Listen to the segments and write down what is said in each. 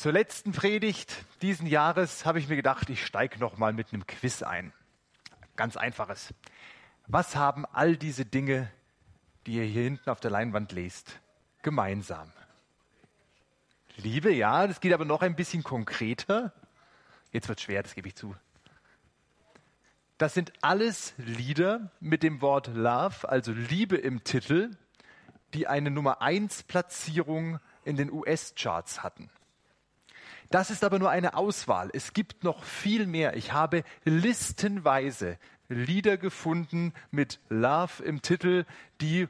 Zur letzten Predigt diesen Jahres habe ich mir gedacht, ich steige noch mal mit einem Quiz ein. Ganz einfaches. Was haben all diese Dinge, die ihr hier hinten auf der Leinwand lest, gemeinsam? Liebe, ja, das geht aber noch ein bisschen konkreter. Jetzt wird schwer, das gebe ich zu. Das sind alles Lieder mit dem Wort Love, also Liebe im Titel, die eine Nummer 1 Platzierung in den US-Charts hatten. Das ist aber nur eine Auswahl. Es gibt noch viel mehr. Ich habe listenweise Lieder gefunden mit Love im Titel, die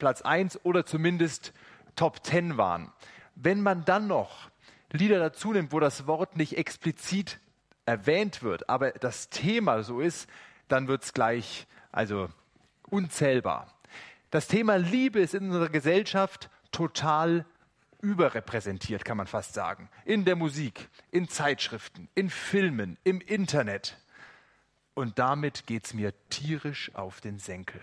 Platz 1 oder zumindest Top 10 waren. Wenn man dann noch Lieder dazu nimmt, wo das Wort nicht explizit erwähnt wird, aber das Thema so ist, dann wird es gleich also unzählbar. Das Thema Liebe ist in unserer Gesellschaft total überrepräsentiert, kann man fast sagen. In der Musik, in Zeitschriften, in Filmen, im Internet. Und damit geht es mir tierisch auf den Senkel.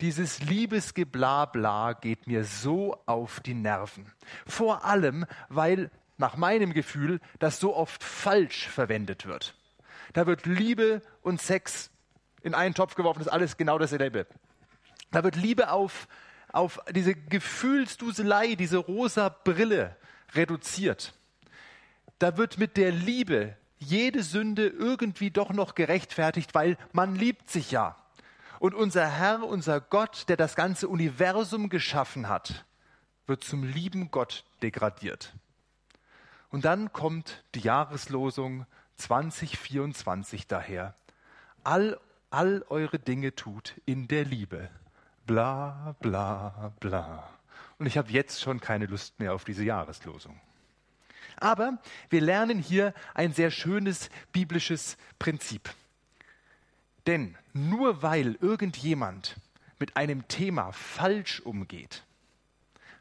Dieses Liebesgeblabla geht mir so auf die Nerven. Vor allem, weil nach meinem Gefühl das so oft falsch verwendet wird. Da wird Liebe und Sex in einen Topf geworfen, das ist alles genau dasselbe. Da wird Liebe auf, auf diese Gefühlsduselei, diese rosa Brille reduziert. Da wird mit der Liebe jede Sünde irgendwie doch noch gerechtfertigt, weil man liebt sich ja. Und unser Herr, unser Gott, der das ganze Universum geschaffen hat, wird zum lieben Gott degradiert. Und dann kommt die Jahreslosung 2024 daher. All, all eure Dinge tut in der Liebe. Bla, bla, bla. Und ich habe jetzt schon keine Lust mehr auf diese Jahreslosung. Aber wir lernen hier ein sehr schönes biblisches Prinzip. Denn nur weil irgendjemand mit einem Thema falsch umgeht,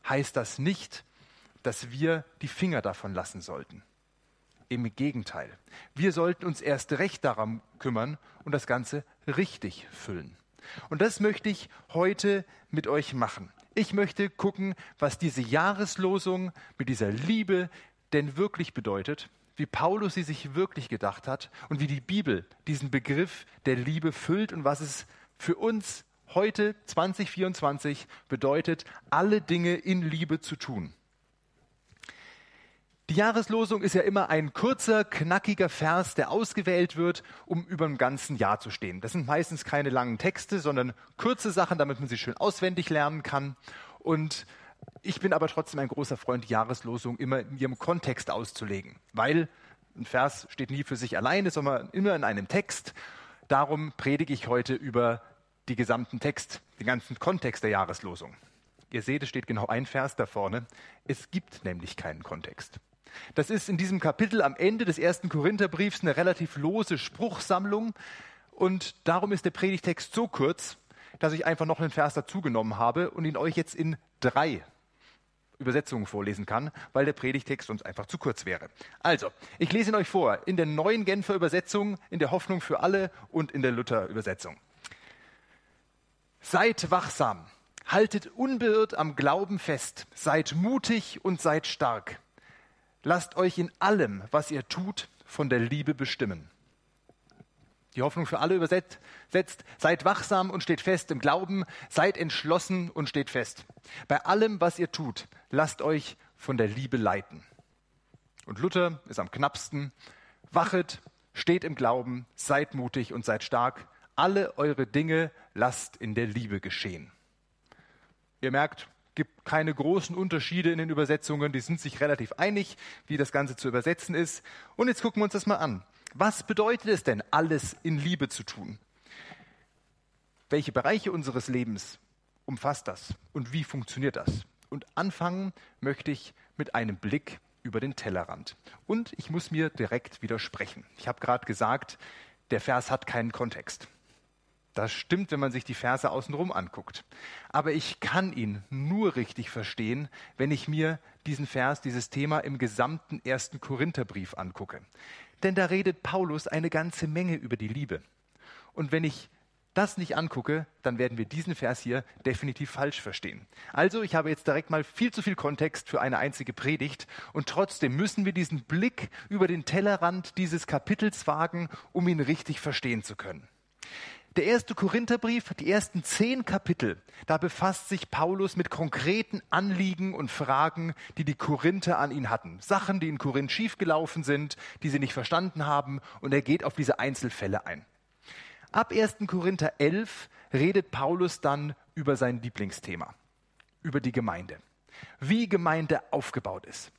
heißt das nicht, dass wir die Finger davon lassen sollten. Im Gegenteil, wir sollten uns erst recht darum kümmern und das Ganze richtig füllen. Und das möchte ich heute mit euch machen. Ich möchte gucken, was diese Jahreslosung mit dieser Liebe denn wirklich bedeutet, wie Paulus sie sich wirklich gedacht hat und wie die Bibel diesen Begriff der Liebe füllt und was es für uns heute 2024 bedeutet, alle Dinge in Liebe zu tun. Die Jahreslosung ist ja immer ein kurzer, knackiger Vers, der ausgewählt wird, um über ein ganzen Jahr zu stehen. Das sind meistens keine langen Texte, sondern kurze Sachen, damit man sie schön auswendig lernen kann. Und ich bin aber trotzdem ein großer Freund, die Jahreslosung immer in ihrem Kontext auszulegen, weil ein Vers steht nie für sich alleine, sondern immer in einem Text. Darum predige ich heute über die gesamten Text, den ganzen Kontext der Jahreslosung. Ihr seht, es steht genau ein Vers da vorne. Es gibt nämlich keinen Kontext. Das ist in diesem Kapitel am Ende des ersten Korintherbriefs eine relativ lose Spruchsammlung und darum ist der Predigtext so kurz, dass ich einfach noch einen Vers dazugenommen habe und ihn euch jetzt in drei Übersetzungen vorlesen kann, weil der Predigtext sonst einfach zu kurz wäre. Also, ich lese ihn euch vor in der neuen Genfer Übersetzung, in der Hoffnung für alle und in der Luther Übersetzung. Seid wachsam, haltet unbeirrt am Glauben fest, seid mutig und seid stark. Lasst euch in allem, was ihr tut, von der Liebe bestimmen. Die Hoffnung für alle übersetzt, seid wachsam und steht fest im Glauben, seid entschlossen und steht fest. Bei allem, was ihr tut, lasst euch von der Liebe leiten. Und Luther ist am knappsten. Wachet, steht im Glauben, seid mutig und seid stark. Alle eure Dinge lasst in der Liebe geschehen. Ihr merkt, gibt keine großen Unterschiede in den Übersetzungen. Die sind sich relativ einig, wie das Ganze zu übersetzen ist. Und jetzt gucken wir uns das mal an. Was bedeutet es denn, alles in Liebe zu tun? Welche Bereiche unseres Lebens umfasst das? Und wie funktioniert das? Und anfangen möchte ich mit einem Blick über den Tellerrand. Und ich muss mir direkt widersprechen. Ich habe gerade gesagt, der Vers hat keinen Kontext. Das stimmt, wenn man sich die Verse außenrum anguckt. Aber ich kann ihn nur richtig verstehen, wenn ich mir diesen Vers, dieses Thema im gesamten ersten Korintherbrief angucke. Denn da redet Paulus eine ganze Menge über die Liebe. Und wenn ich das nicht angucke, dann werden wir diesen Vers hier definitiv falsch verstehen. Also, ich habe jetzt direkt mal viel zu viel Kontext für eine einzige Predigt und trotzdem müssen wir diesen Blick über den Tellerrand dieses Kapitels wagen, um ihn richtig verstehen zu können. Der erste Korintherbrief, die ersten zehn Kapitel, da befasst sich Paulus mit konkreten Anliegen und Fragen, die die Korinther an ihn hatten. Sachen, die in Korinth schiefgelaufen sind, die sie nicht verstanden haben, und er geht auf diese Einzelfälle ein. Ab 1. Korinther 11 redet Paulus dann über sein Lieblingsthema, über die Gemeinde. Wie Gemeinde aufgebaut ist.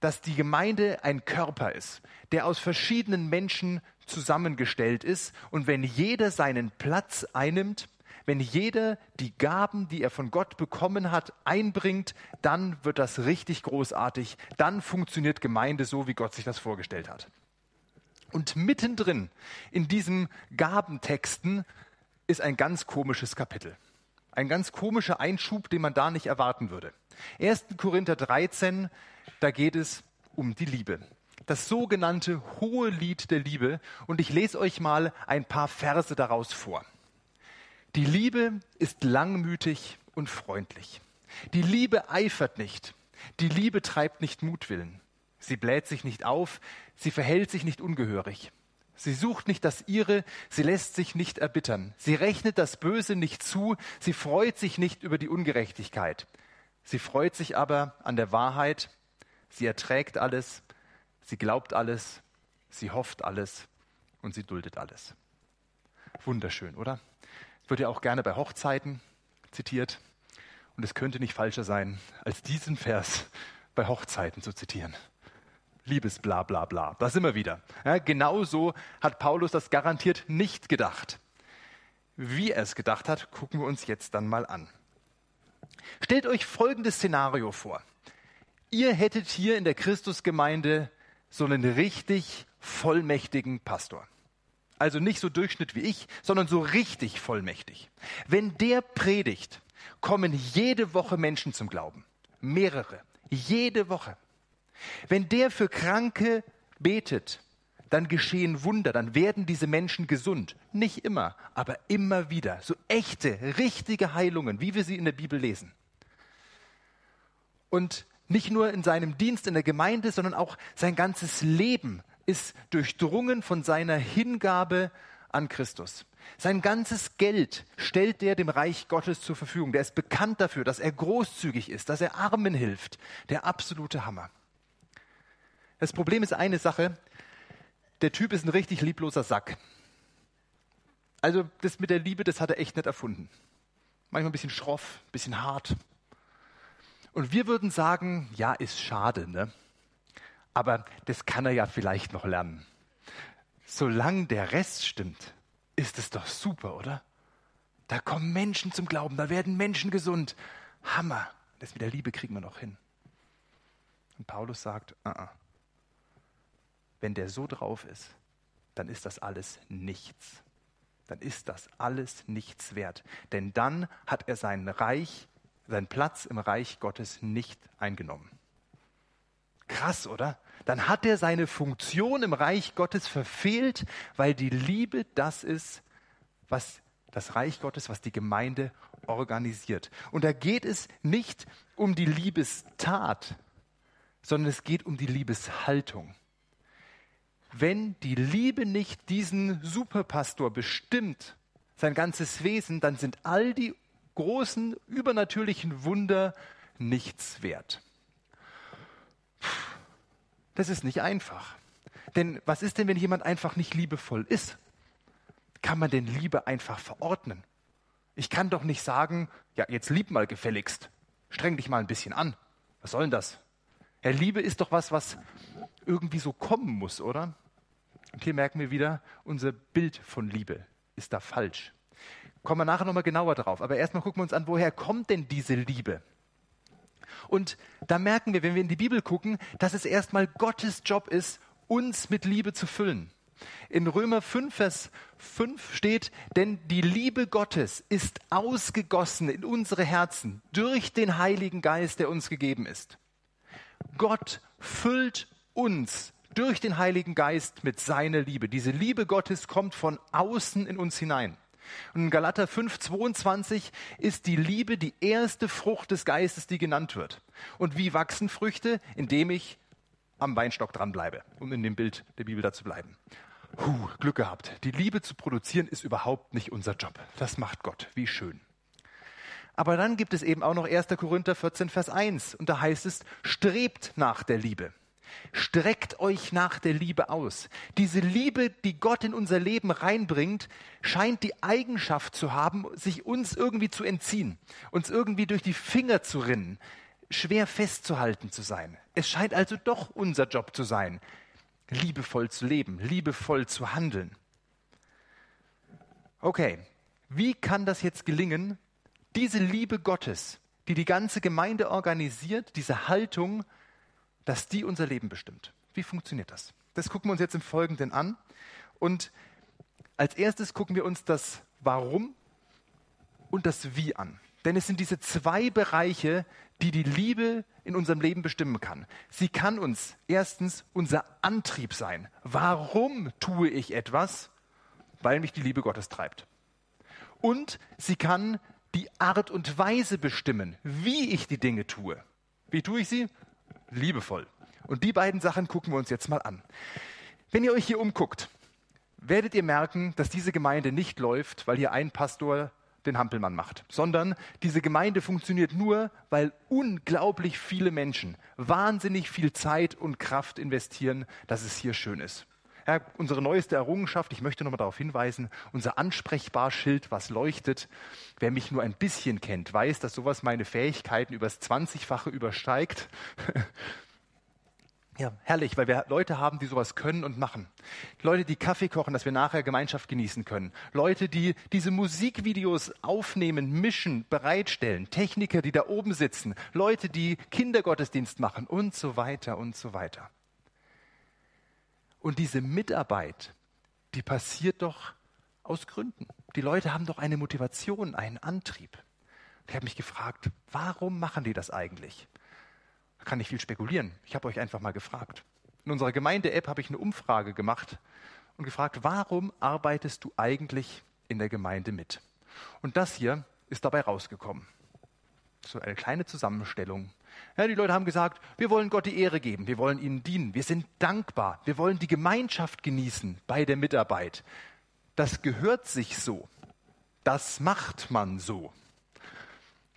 Dass die Gemeinde ein Körper ist, der aus verschiedenen Menschen zusammengestellt ist. Und wenn jeder seinen Platz einnimmt, wenn jeder die Gaben, die er von Gott bekommen hat, einbringt, dann wird das richtig großartig. Dann funktioniert Gemeinde so, wie Gott sich das vorgestellt hat. Und mittendrin in diesen Gabentexten ist ein ganz komisches Kapitel. Ein ganz komischer Einschub, den man da nicht erwarten würde. 1. Korinther 13, da geht es um die Liebe das sogenannte hohe Lied der Liebe und ich lese euch mal ein paar Verse daraus vor. Die Liebe ist langmütig und freundlich. Die Liebe eifert nicht. Die Liebe treibt nicht Mutwillen. Sie bläht sich nicht auf. Sie verhält sich nicht ungehörig. Sie sucht nicht das Ihre. Sie lässt sich nicht erbittern. Sie rechnet das Böse nicht zu. Sie freut sich nicht über die Ungerechtigkeit. Sie freut sich aber an der Wahrheit. Sie erträgt alles. Sie glaubt alles, sie hofft alles und sie duldet alles. Wunderschön, oder? Wird ja auch gerne bei Hochzeiten zitiert. Und es könnte nicht falscher sein, als diesen Vers bei Hochzeiten zu zitieren. Liebes bla bla bla. Da sind wir wieder. Ja, genauso hat Paulus das garantiert nicht gedacht. Wie er es gedacht hat, gucken wir uns jetzt dann mal an. Stellt euch folgendes Szenario vor. Ihr hättet hier in der Christusgemeinde so einen richtig vollmächtigen Pastor. Also nicht so Durchschnitt wie ich, sondern so richtig vollmächtig. Wenn der predigt, kommen jede Woche Menschen zum Glauben. Mehrere. Jede Woche. Wenn der für Kranke betet, dann geschehen Wunder, dann werden diese Menschen gesund. Nicht immer, aber immer wieder. So echte, richtige Heilungen, wie wir sie in der Bibel lesen. Und nicht nur in seinem Dienst in der Gemeinde, sondern auch sein ganzes Leben ist durchdrungen von seiner Hingabe an Christus. Sein ganzes Geld stellt er dem Reich Gottes zur Verfügung. Der ist bekannt dafür, dass er großzügig ist, dass er Armen hilft. Der absolute Hammer. Das Problem ist eine Sache. Der Typ ist ein richtig liebloser Sack. Also das mit der Liebe, das hat er echt nicht erfunden. Manchmal ein bisschen schroff, ein bisschen hart, und wir würden sagen, ja, ist schade, ne? Aber das kann er ja vielleicht noch lernen. Solange der Rest stimmt, ist es doch super, oder? Da kommen Menschen zum Glauben, da werden Menschen gesund. Hammer. Das mit der Liebe kriegen wir noch hin. Und Paulus sagt, uh -uh. Wenn der so drauf ist, dann ist das alles nichts. Dann ist das alles nichts wert. Denn dann hat er sein Reich seinen Platz im Reich Gottes nicht eingenommen. Krass, oder? Dann hat er seine Funktion im Reich Gottes verfehlt, weil die Liebe das ist, was das Reich Gottes, was die Gemeinde organisiert. Und da geht es nicht um die Liebestat, sondern es geht um die Liebeshaltung. Wenn die Liebe nicht diesen Superpastor bestimmt, sein ganzes Wesen, dann sind all die großen übernatürlichen Wunder nichts wert. Das ist nicht einfach. Denn was ist denn, wenn jemand einfach nicht liebevoll ist? Kann man denn Liebe einfach verordnen? Ich kann doch nicht sagen, ja, jetzt lieb mal gefälligst. Streng dich mal ein bisschen an. Was soll denn das? Ja, Liebe ist doch was, was irgendwie so kommen muss, oder? Und hier merken wir wieder, unser Bild von Liebe ist da falsch. Kommen wir nachher nochmal genauer drauf. Aber erstmal gucken wir uns an, woher kommt denn diese Liebe? Und da merken wir, wenn wir in die Bibel gucken, dass es erstmal Gottes Job ist, uns mit Liebe zu füllen. In Römer 5, Vers 5 steht, denn die Liebe Gottes ist ausgegossen in unsere Herzen durch den Heiligen Geist, der uns gegeben ist. Gott füllt uns durch den Heiligen Geist mit seiner Liebe. Diese Liebe Gottes kommt von außen in uns hinein. Und in Galater 5,22 ist die Liebe die erste Frucht des Geistes, die genannt wird. Und wie wachsen Früchte? Indem ich am Weinstock dranbleibe, um in dem Bild der Bibel da zu bleiben. Puh, Glück gehabt. Die Liebe zu produzieren ist überhaupt nicht unser Job. Das macht Gott. Wie schön. Aber dann gibt es eben auch noch 1. Korinther 14, Vers 1. Und da heißt es, strebt nach der Liebe. Streckt euch nach der Liebe aus. Diese Liebe, die Gott in unser Leben reinbringt, scheint die Eigenschaft zu haben, sich uns irgendwie zu entziehen, uns irgendwie durch die Finger zu rinnen, schwer festzuhalten zu sein. Es scheint also doch unser Job zu sein, liebevoll zu leben, liebevoll zu handeln. Okay, wie kann das jetzt gelingen, diese Liebe Gottes, die die ganze Gemeinde organisiert, diese Haltung, dass die unser Leben bestimmt? Wie funktioniert das? Das gucken wir uns jetzt im Folgenden an. Und als erstes gucken wir uns das Warum und das Wie an. Denn es sind diese zwei Bereiche, die die Liebe in unserem Leben bestimmen kann. Sie kann uns erstens unser Antrieb sein. Warum tue ich etwas? Weil mich die Liebe Gottes treibt. Und sie kann die Art und Weise bestimmen, wie ich die Dinge tue. Wie tue ich sie? Liebevoll. Und die beiden Sachen gucken wir uns jetzt mal an. Wenn ihr euch hier umguckt, werdet ihr merken, dass diese Gemeinde nicht läuft, weil hier ein Pastor den Hampelmann macht, sondern diese Gemeinde funktioniert nur, weil unglaublich viele Menschen wahnsinnig viel Zeit und Kraft investieren, dass es hier schön ist. Ja, unsere neueste Errungenschaft, ich möchte nochmal darauf hinweisen, unser Ansprechbarschild, was leuchtet. Wer mich nur ein bisschen kennt, weiß, dass sowas meine Fähigkeiten übers 20-fache übersteigt. Ja, herrlich, weil wir Leute haben, die sowas können und machen. Leute, die Kaffee kochen, dass wir nachher Gemeinschaft genießen können. Leute, die diese Musikvideos aufnehmen, mischen, bereitstellen. Techniker, die da oben sitzen. Leute, die Kindergottesdienst machen und so weiter und so weiter. Und diese Mitarbeit, die passiert doch aus Gründen. Die Leute haben doch eine Motivation, einen Antrieb. Ich habe mich gefragt, warum machen die das eigentlich? kann nicht viel spekulieren. Ich habe euch einfach mal gefragt. In unserer Gemeinde-App habe ich eine Umfrage gemacht und gefragt, warum arbeitest du eigentlich in der Gemeinde mit? Und das hier ist dabei rausgekommen. So eine kleine Zusammenstellung. Ja, die Leute haben gesagt, wir wollen Gott die Ehre geben, wir wollen ihnen dienen, wir sind dankbar, wir wollen die Gemeinschaft genießen bei der Mitarbeit. Das gehört sich so. Das macht man so.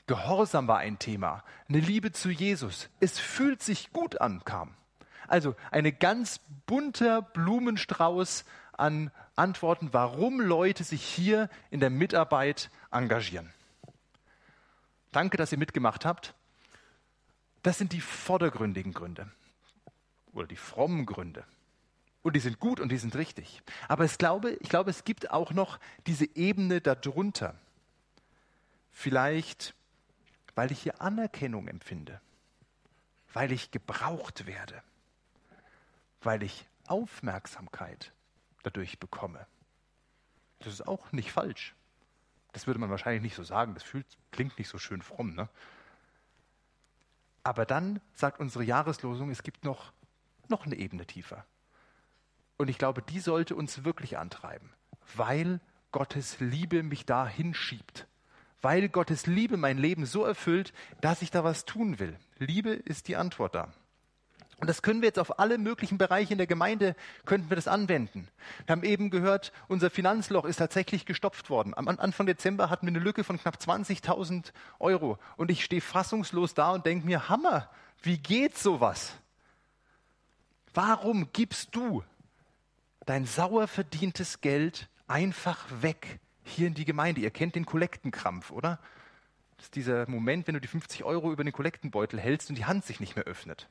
Gehorsam war ein Thema, eine Liebe zu Jesus. Es fühlt sich gut an, kam. Also eine ganz bunter Blumenstrauß an Antworten, warum Leute sich hier in der Mitarbeit engagieren. Danke, dass ihr mitgemacht habt. Das sind die vordergründigen Gründe oder die frommen Gründe. Und die sind gut und die sind richtig. Aber ich glaube, ich glaube, es gibt auch noch diese Ebene darunter. Vielleicht weil ich hier Anerkennung empfinde, weil ich gebraucht werde, weil ich Aufmerksamkeit dadurch bekomme. Das ist auch nicht falsch. Das würde man wahrscheinlich nicht so sagen. Das fühlt, klingt nicht so schön fromm. Ne? Aber dann sagt unsere Jahreslosung, es gibt noch, noch eine Ebene tiefer. Und ich glaube, die sollte uns wirklich antreiben, weil Gottes Liebe mich da hinschiebt weil Gottes Liebe mein Leben so erfüllt, dass ich da was tun will. Liebe ist die Antwort da. Und das können wir jetzt auf alle möglichen Bereiche in der Gemeinde, könnten wir das anwenden. Wir haben eben gehört, unser Finanzloch ist tatsächlich gestopft worden. Am Anfang Dezember hatten wir eine Lücke von knapp 20.000 Euro. Und ich stehe fassungslos da und denke mir, Hammer, wie geht sowas? Warum gibst du dein sauer verdientes Geld einfach weg? hier in die Gemeinde. Ihr kennt den Kollektenkrampf, oder? Das ist dieser Moment, wenn du die 50 Euro über den Kollektenbeutel hältst und die Hand sich nicht mehr öffnet.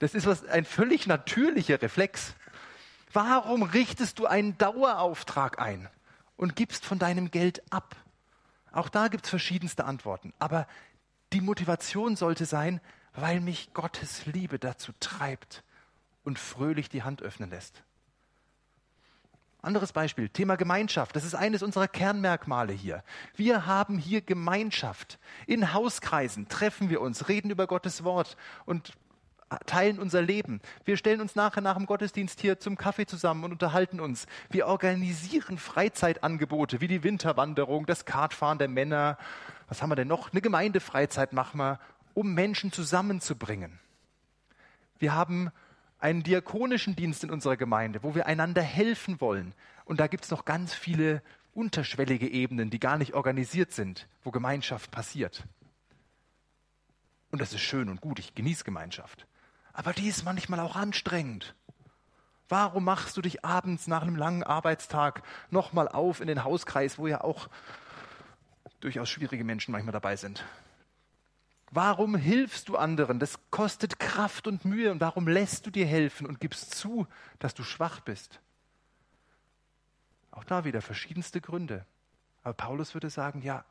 Das ist was, ein völlig natürlicher Reflex. Warum richtest du einen Dauerauftrag ein und gibst von deinem Geld ab? Auch da gibt es verschiedenste Antworten. Aber die Motivation sollte sein, weil mich Gottes Liebe dazu treibt und fröhlich die Hand öffnen lässt. Anderes Beispiel, Thema Gemeinschaft. Das ist eines unserer Kernmerkmale hier. Wir haben hier Gemeinschaft. In Hauskreisen treffen wir uns, reden über Gottes Wort und teilen unser Leben. Wir stellen uns nachher nach dem Gottesdienst hier zum Kaffee zusammen und unterhalten uns. Wir organisieren Freizeitangebote wie die Winterwanderung, das Kartfahren der Männer. Was haben wir denn noch? Eine Gemeindefreizeit machen wir, um Menschen zusammenzubringen. Wir haben einen diakonischen Dienst in unserer Gemeinde, wo wir einander helfen wollen. Und da gibt es noch ganz viele unterschwellige Ebenen, die gar nicht organisiert sind, wo Gemeinschaft passiert. Und das ist schön und gut, ich genieße Gemeinschaft. Aber die ist manchmal auch anstrengend. Warum machst du dich abends nach einem langen Arbeitstag nochmal auf in den Hauskreis, wo ja auch durchaus schwierige Menschen manchmal dabei sind? Warum hilfst du anderen? Das kostet Kraft und Mühe. Und warum lässt du dir helfen und gibst zu, dass du schwach bist? Auch da wieder verschiedenste Gründe. Aber Paulus würde sagen, ja,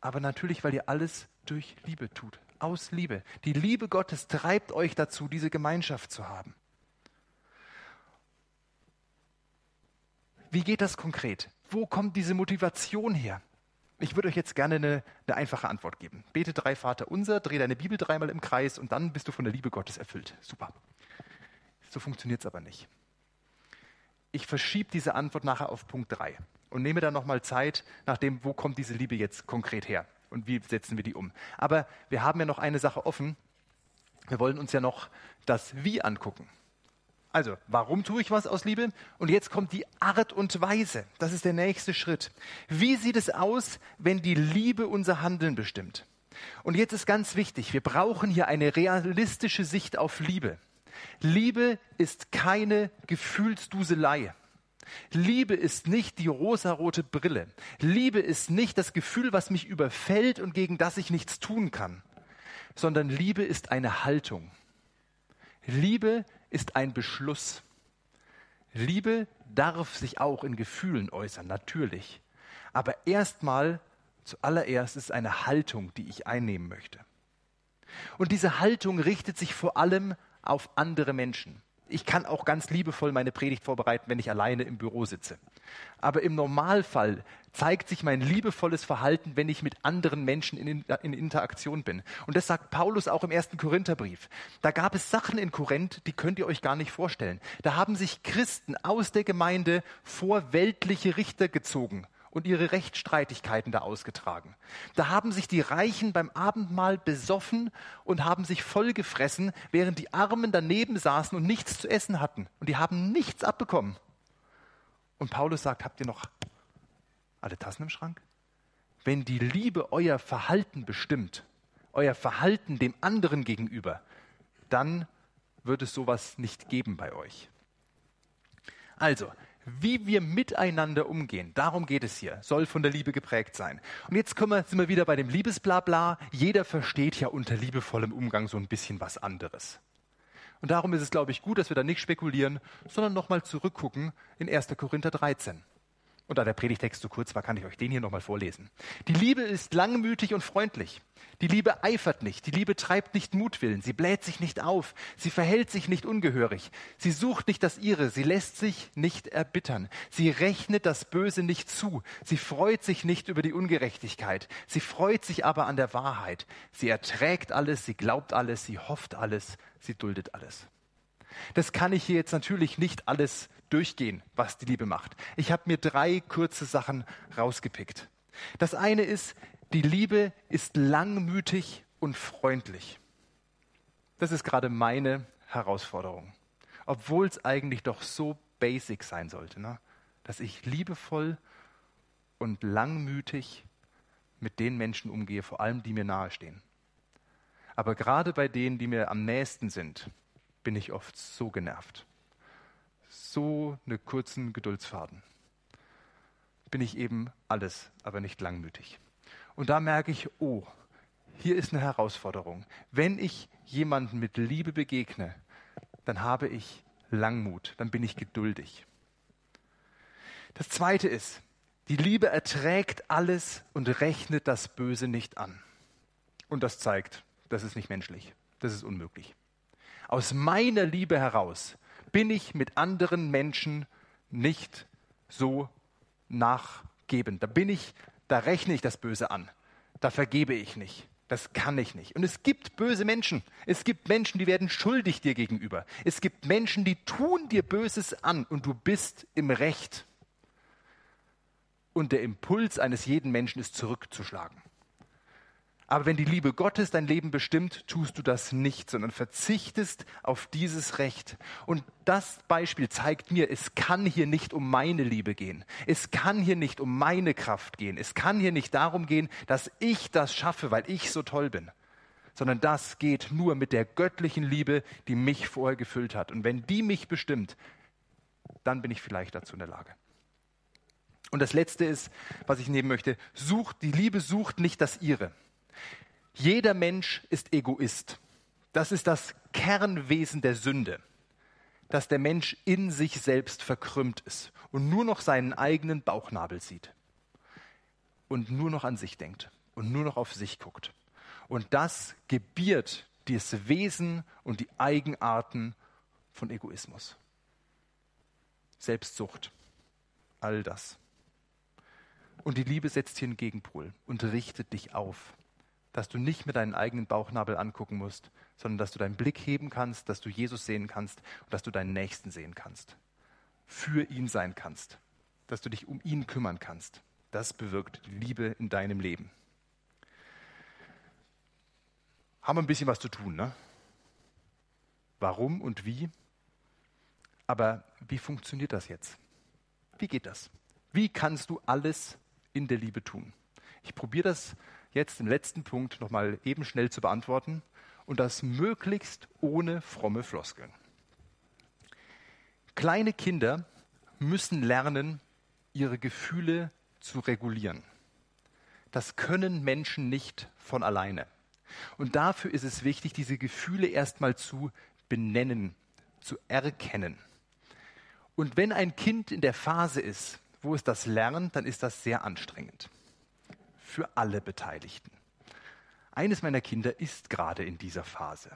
aber natürlich, weil ihr alles durch Liebe tut. Aus Liebe. Die Liebe Gottes treibt euch dazu, diese Gemeinschaft zu haben. Wie geht das konkret? Wo kommt diese Motivation her? Ich würde euch jetzt gerne eine, eine, einfache Antwort geben. Bete drei Vater unser, dreh deine Bibel dreimal im Kreis und dann bist du von der Liebe Gottes erfüllt. Super. So funktioniert es aber nicht. Ich verschiebe diese Antwort nachher auf Punkt drei und nehme dann nochmal Zeit nach dem, wo kommt diese Liebe jetzt konkret her und wie setzen wir die um. Aber wir haben ja noch eine Sache offen. Wir wollen uns ja noch das Wie angucken. Also, warum tue ich was aus Liebe? Und jetzt kommt die Art und Weise. Das ist der nächste Schritt. Wie sieht es aus, wenn die Liebe unser Handeln bestimmt? Und jetzt ist ganz wichtig, wir brauchen hier eine realistische Sicht auf Liebe. Liebe ist keine Gefühlsduselei. Liebe ist nicht die rosarote Brille. Liebe ist nicht das Gefühl, was mich überfällt und gegen das ich nichts tun kann, sondern Liebe ist eine Haltung. Liebe ist ein Beschluss. Liebe darf sich auch in Gefühlen äußern, natürlich. Aber erstmal, zuallererst ist eine Haltung, die ich einnehmen möchte. Und diese Haltung richtet sich vor allem auf andere Menschen ich kann auch ganz liebevoll meine Predigt vorbereiten, wenn ich alleine im Büro sitze. Aber im Normalfall zeigt sich mein liebevolles Verhalten, wenn ich mit anderen Menschen in, in, Interaktion bin. Und das sagt Paulus auch im ersten Korintherbrief. Da gab es Sachen in Korinth, die könnt ihr euch gar nicht vorstellen. Da haben sich Christen aus der Gemeinde vor weltliche Richter gezogen und ihre Rechtsstreitigkeiten da ausgetragen. Da haben sich die Reichen beim Abendmahl besoffen und haben sich vollgefressen, während die Armen daneben saßen und nichts zu essen hatten. Und die haben nichts abbekommen. Und Paulus sagt, habt ihr noch alle Tassen im Schrank? Wenn die Liebe euer Verhalten bestimmt, euer Verhalten dem anderen gegenüber, dann wird es sowas nicht geben bei euch. Also, wie wir miteinander umgehen, darum geht es hier, soll von der Liebe geprägt sein. Und jetzt kommen wir, sind wir wieder bei dem Liebesblabla. Jeder versteht ja unter liebevollem Umgang so ein bisschen was anderes. Und darum ist es, glaube ich, gut, dass wir da nicht spekulieren, sondern nochmal zurückgucken in 1. Korinther 13. Und da der Predigtext zu kurz war, kann ich euch den hier nochmal vorlesen. Die Liebe ist langmütig und freundlich. Die Liebe eifert nicht. Die Liebe treibt nicht Mutwillen. Sie bläht sich nicht auf. Sie verhält sich nicht ungehörig. Sie sucht nicht das Ihre. Sie lässt sich nicht erbittern. Sie rechnet das Böse nicht zu. Sie freut sich nicht über die Ungerechtigkeit. Sie freut sich aber an der Wahrheit. Sie erträgt alles. Sie glaubt alles. Sie hofft alles. Sie duldet alles. Das kann ich hier jetzt natürlich nicht alles durchgehen, was die Liebe macht. Ich habe mir drei kurze Sachen rausgepickt. Das eine ist, die Liebe ist langmütig und freundlich. Das ist gerade meine Herausforderung. Obwohl es eigentlich doch so basic sein sollte, ne? dass ich liebevoll und langmütig mit den Menschen umgehe, vor allem die mir nahestehen. Aber gerade bei denen, die mir am nächsten sind, bin ich oft so genervt. So eine kurzen Geduldsfaden. Bin ich eben alles, aber nicht langmütig. Und da merke ich, oh, hier ist eine Herausforderung. Wenn ich jemanden mit Liebe begegne, dann habe ich Langmut, dann bin ich geduldig. Das Zweite ist, die Liebe erträgt alles und rechnet das Böse nicht an. Und das zeigt, das ist nicht menschlich, das ist unmöglich. Aus meiner Liebe heraus bin ich mit anderen Menschen nicht so nachgebend. Da bin ich, da rechne ich das Böse an. Da vergebe ich nicht. Das kann ich nicht. Und es gibt böse Menschen. Es gibt Menschen, die werden schuldig dir gegenüber. Es gibt Menschen, die tun dir Böses an und du bist im Recht. Und der Impuls eines jeden Menschen ist zurückzuschlagen. Aber wenn die Liebe Gottes dein Leben bestimmt, tust du das nicht, sondern verzichtest auf dieses Recht. Und das Beispiel zeigt mir, es kann hier nicht um meine Liebe gehen. Es kann hier nicht um meine Kraft gehen. Es kann hier nicht darum gehen, dass ich das schaffe, weil ich so toll bin. Sondern das geht nur mit der göttlichen Liebe, die mich vorher gefüllt hat. Und wenn die mich bestimmt, dann bin ich vielleicht dazu in der Lage. Und das Letzte ist, was ich nehmen möchte, sucht, die Liebe sucht nicht das ihre. Jeder Mensch ist Egoist. Das ist das Kernwesen der Sünde, dass der Mensch in sich selbst verkrümmt ist und nur noch seinen eigenen Bauchnabel sieht und nur noch an sich denkt und nur noch auf sich guckt. Und das gebiert das Wesen und die Eigenarten von Egoismus. Selbstsucht, all das. Und die Liebe setzt hier einen Gegenpol und richtet dich auf dass du nicht mit deinen eigenen Bauchnabel angucken musst, sondern dass du deinen Blick heben kannst, dass du Jesus sehen kannst und dass du deinen Nächsten sehen kannst. Für ihn sein kannst, dass du dich um ihn kümmern kannst. Das bewirkt Liebe in deinem Leben. Haben wir ein bisschen was zu tun, ne? Warum und wie? Aber wie funktioniert das jetzt? Wie geht das? Wie kannst du alles in der Liebe tun? Ich probiere das jetzt im letzten Punkt nochmal eben schnell zu beantworten und das möglichst ohne fromme Floskeln. Kleine Kinder müssen lernen, ihre Gefühle zu regulieren. Das können Menschen nicht von alleine. Und dafür ist es wichtig, diese Gefühle erstmal zu benennen, zu erkennen. Und wenn ein Kind in der Phase ist, wo es das lernt, dann ist das sehr anstrengend für alle Beteiligten. Eines meiner Kinder ist gerade in dieser Phase.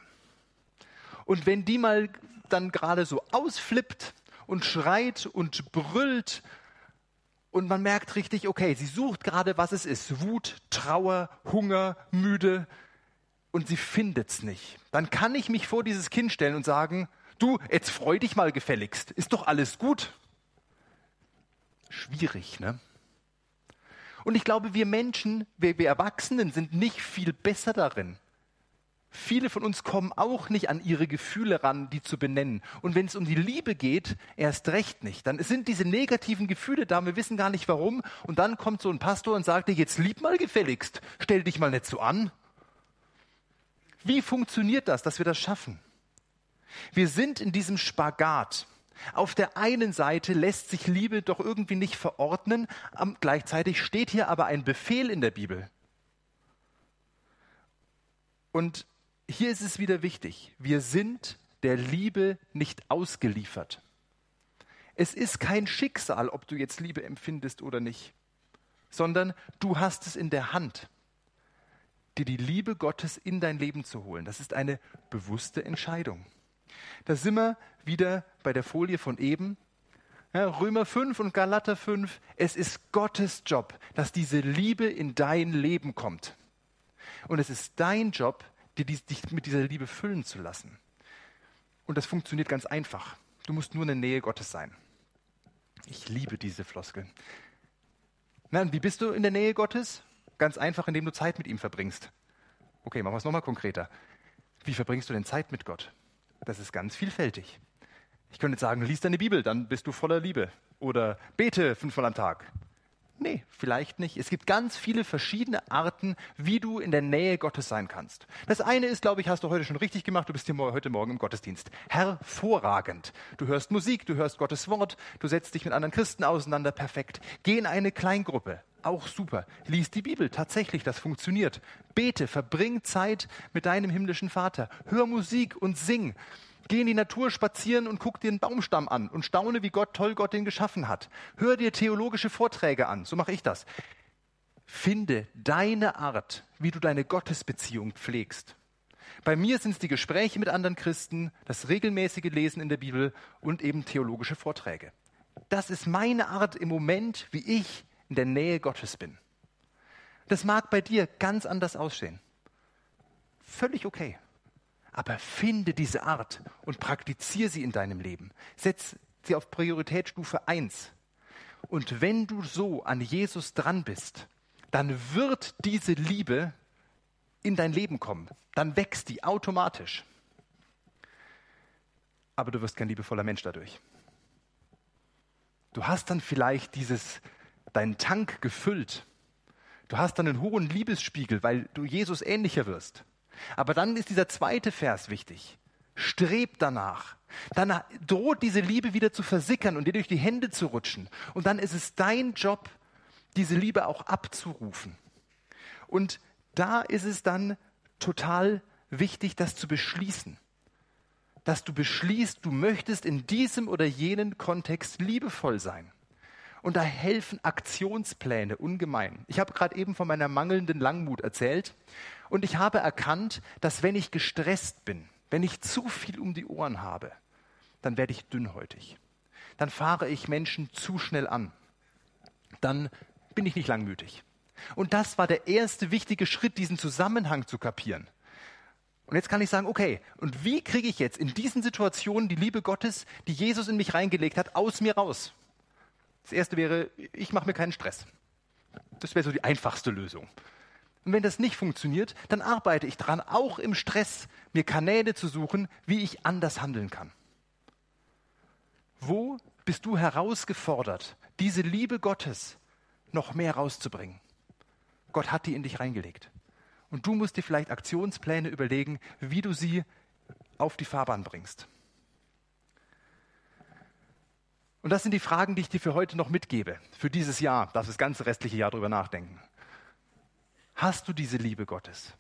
Und wenn die mal dann gerade so ausflippt und schreit und brüllt und man merkt richtig, okay, sie sucht gerade, was es ist. Wut, Trauer, Hunger, müde und sie findet es nicht. Dann kann ich mich vor dieses Kind stellen und sagen, du, jetzt freu dich mal gefälligst. Ist doch alles gut. Schwierig, ne? Und ich glaube, wir Menschen, wir, wir Erwachsenen sind nicht viel besser darin. Viele von uns kommen auch nicht an ihre Gefühle ran, die zu benennen. Und wenn es um die Liebe geht, erst recht nicht. Dann sind diese negativen Gefühle da, wir wissen gar nicht warum. Und dann kommt so ein Pastor und sagt dir, jetzt lieb mal gefälligst, stell dich mal nicht so an. Wie funktioniert das, dass wir das schaffen? Wir sind in diesem Spagat. Auf der einen Seite lässt sich Liebe doch irgendwie nicht verordnen, gleichzeitig steht hier aber ein Befehl in der Bibel. Und hier ist es wieder wichtig, wir sind der Liebe nicht ausgeliefert. Es ist kein Schicksal, ob du jetzt Liebe empfindest oder nicht, sondern du hast es in der Hand, dir die Liebe Gottes in dein Leben zu holen. Das ist eine bewusste Entscheidung. Da sind wir wieder bei der Folie von eben. Ja, Römer 5 und Galater 5. Es ist Gottes Job, dass diese Liebe in dein Leben kommt. Und es ist dein Job, dich mit dieser Liebe füllen zu lassen. Und das funktioniert ganz einfach. Du musst nur in der Nähe Gottes sein. Ich liebe diese Floskeln. Na, und wie bist du in der Nähe Gottes? Ganz einfach, indem du Zeit mit ihm verbringst. Okay, machen wir es nochmal konkreter. Wie verbringst du denn Zeit mit Gott? Das ist ganz vielfältig. Ich könnte sagen, lies deine Bibel, dann bist du voller Liebe. Oder bete fünfmal am Tag. Nee, vielleicht nicht. Es gibt ganz viele verschiedene Arten, wie du in der Nähe Gottes sein kannst. Das eine ist, glaube ich, hast du heute schon richtig gemacht, du bist hier heute Morgen im Gottesdienst. Hervorragend. Du hörst Musik, du hörst Gottes Wort, du setzt dich mit anderen Christen auseinander, perfekt. Geh in eine Kleingruppe, auch super. Lies die Bibel, tatsächlich, das funktioniert. Bete, verbring Zeit mit deinem himmlischen Vater. Hör Musik und sing. Geh in die Natur spazieren und guck dir einen Baumstamm an und staune, wie Gott toll Gott den geschaffen hat. Hör dir theologische Vorträge an, so mache ich das. Finde deine Art, wie du deine Gottesbeziehung pflegst. Bei mir sind es die Gespräche mit anderen Christen, das regelmäßige Lesen in der Bibel und eben theologische Vorträge. Das ist meine Art im Moment, wie ich in der Nähe Gottes bin. Das mag bei dir ganz anders aussehen. völlig okay. Aber finde diese Art und praktiziere sie in deinem Leben. Setz sie auf Prioritätsstufe 1. Und wenn du so an Jesus dran bist, dann wird diese Liebe in dein Leben kommen. Dann wächst die automatisch. Aber du wirst kein liebevoller Mensch dadurch. Du hast dann vielleicht dieses, deinen Tank gefüllt. Du hast dann einen hohen Liebesspiegel, weil du Jesus ähnlicher wirst. Aber dann ist dieser zweite Vers wichtig. Streb danach. Dann droht diese Liebe wieder zu versickern und dir durch die Hände zu rutschen. Und dann ist es dein Job, diese Liebe auch abzurufen. Und da ist es dann total wichtig, das zu beschließen. Dass du beschließt, du möchtest in diesem oder jenen Kontext liebevoll sein. Und da helfen Aktionspläne ungemein. Ich habe gerade eben von meiner mangelnden Langmut erzählt. Und ich habe erkannt, dass wenn ich gestresst bin, wenn ich zu viel um die Ohren habe, dann werde ich dünnhäutig. Dann fahre ich Menschen zu schnell an. Dann bin ich nicht langmütig. Und das war der erste wichtige Schritt, diesen Zusammenhang zu kapieren. Und jetzt kann ich sagen, okay, und wie kriege ich jetzt in diesen Situationen die Liebe Gottes, die Jesus in mich reingelegt hat, aus mir raus? Das erste wäre, ich mache mir keinen Stress. Das wäre so die einfachste Lösung. Und wenn das nicht funktioniert, dann arbeite ich daran, auch im Stress mir Kanäle zu suchen, wie ich anders handeln kann. Wo bist du herausgefordert, diese Liebe Gottes noch mehr rauszubringen? Gott hat die in dich reingelegt. Und du musst dir vielleicht Aktionspläne überlegen, wie du sie auf die Fahrbahn bringst. Und das sind die Fragen, die ich dir für heute noch mitgebe, für dieses Jahr, darfst das ganze restliche Jahr darüber nachdenken. Hast du diese Liebe Gottes?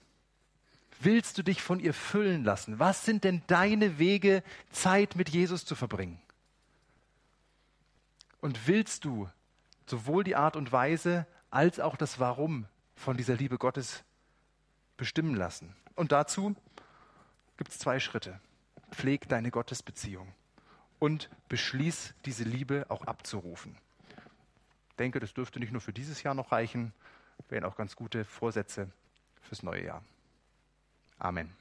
Willst du dich von ihr füllen lassen? Was sind denn deine Wege, Zeit mit Jesus zu verbringen? Und willst du sowohl die Art und Weise als auch das Warum von dieser Liebe Gottes bestimmen lassen? Und dazu gibt es zwei Schritte. Pfleg deine Gottesbeziehung und beschließ, diese Liebe auch abzurufen. Ich denke, das dürfte nicht nur für dieses Jahr noch reichen, wären auch ganz gute Vorsätze fürs neue Jahr. Amen.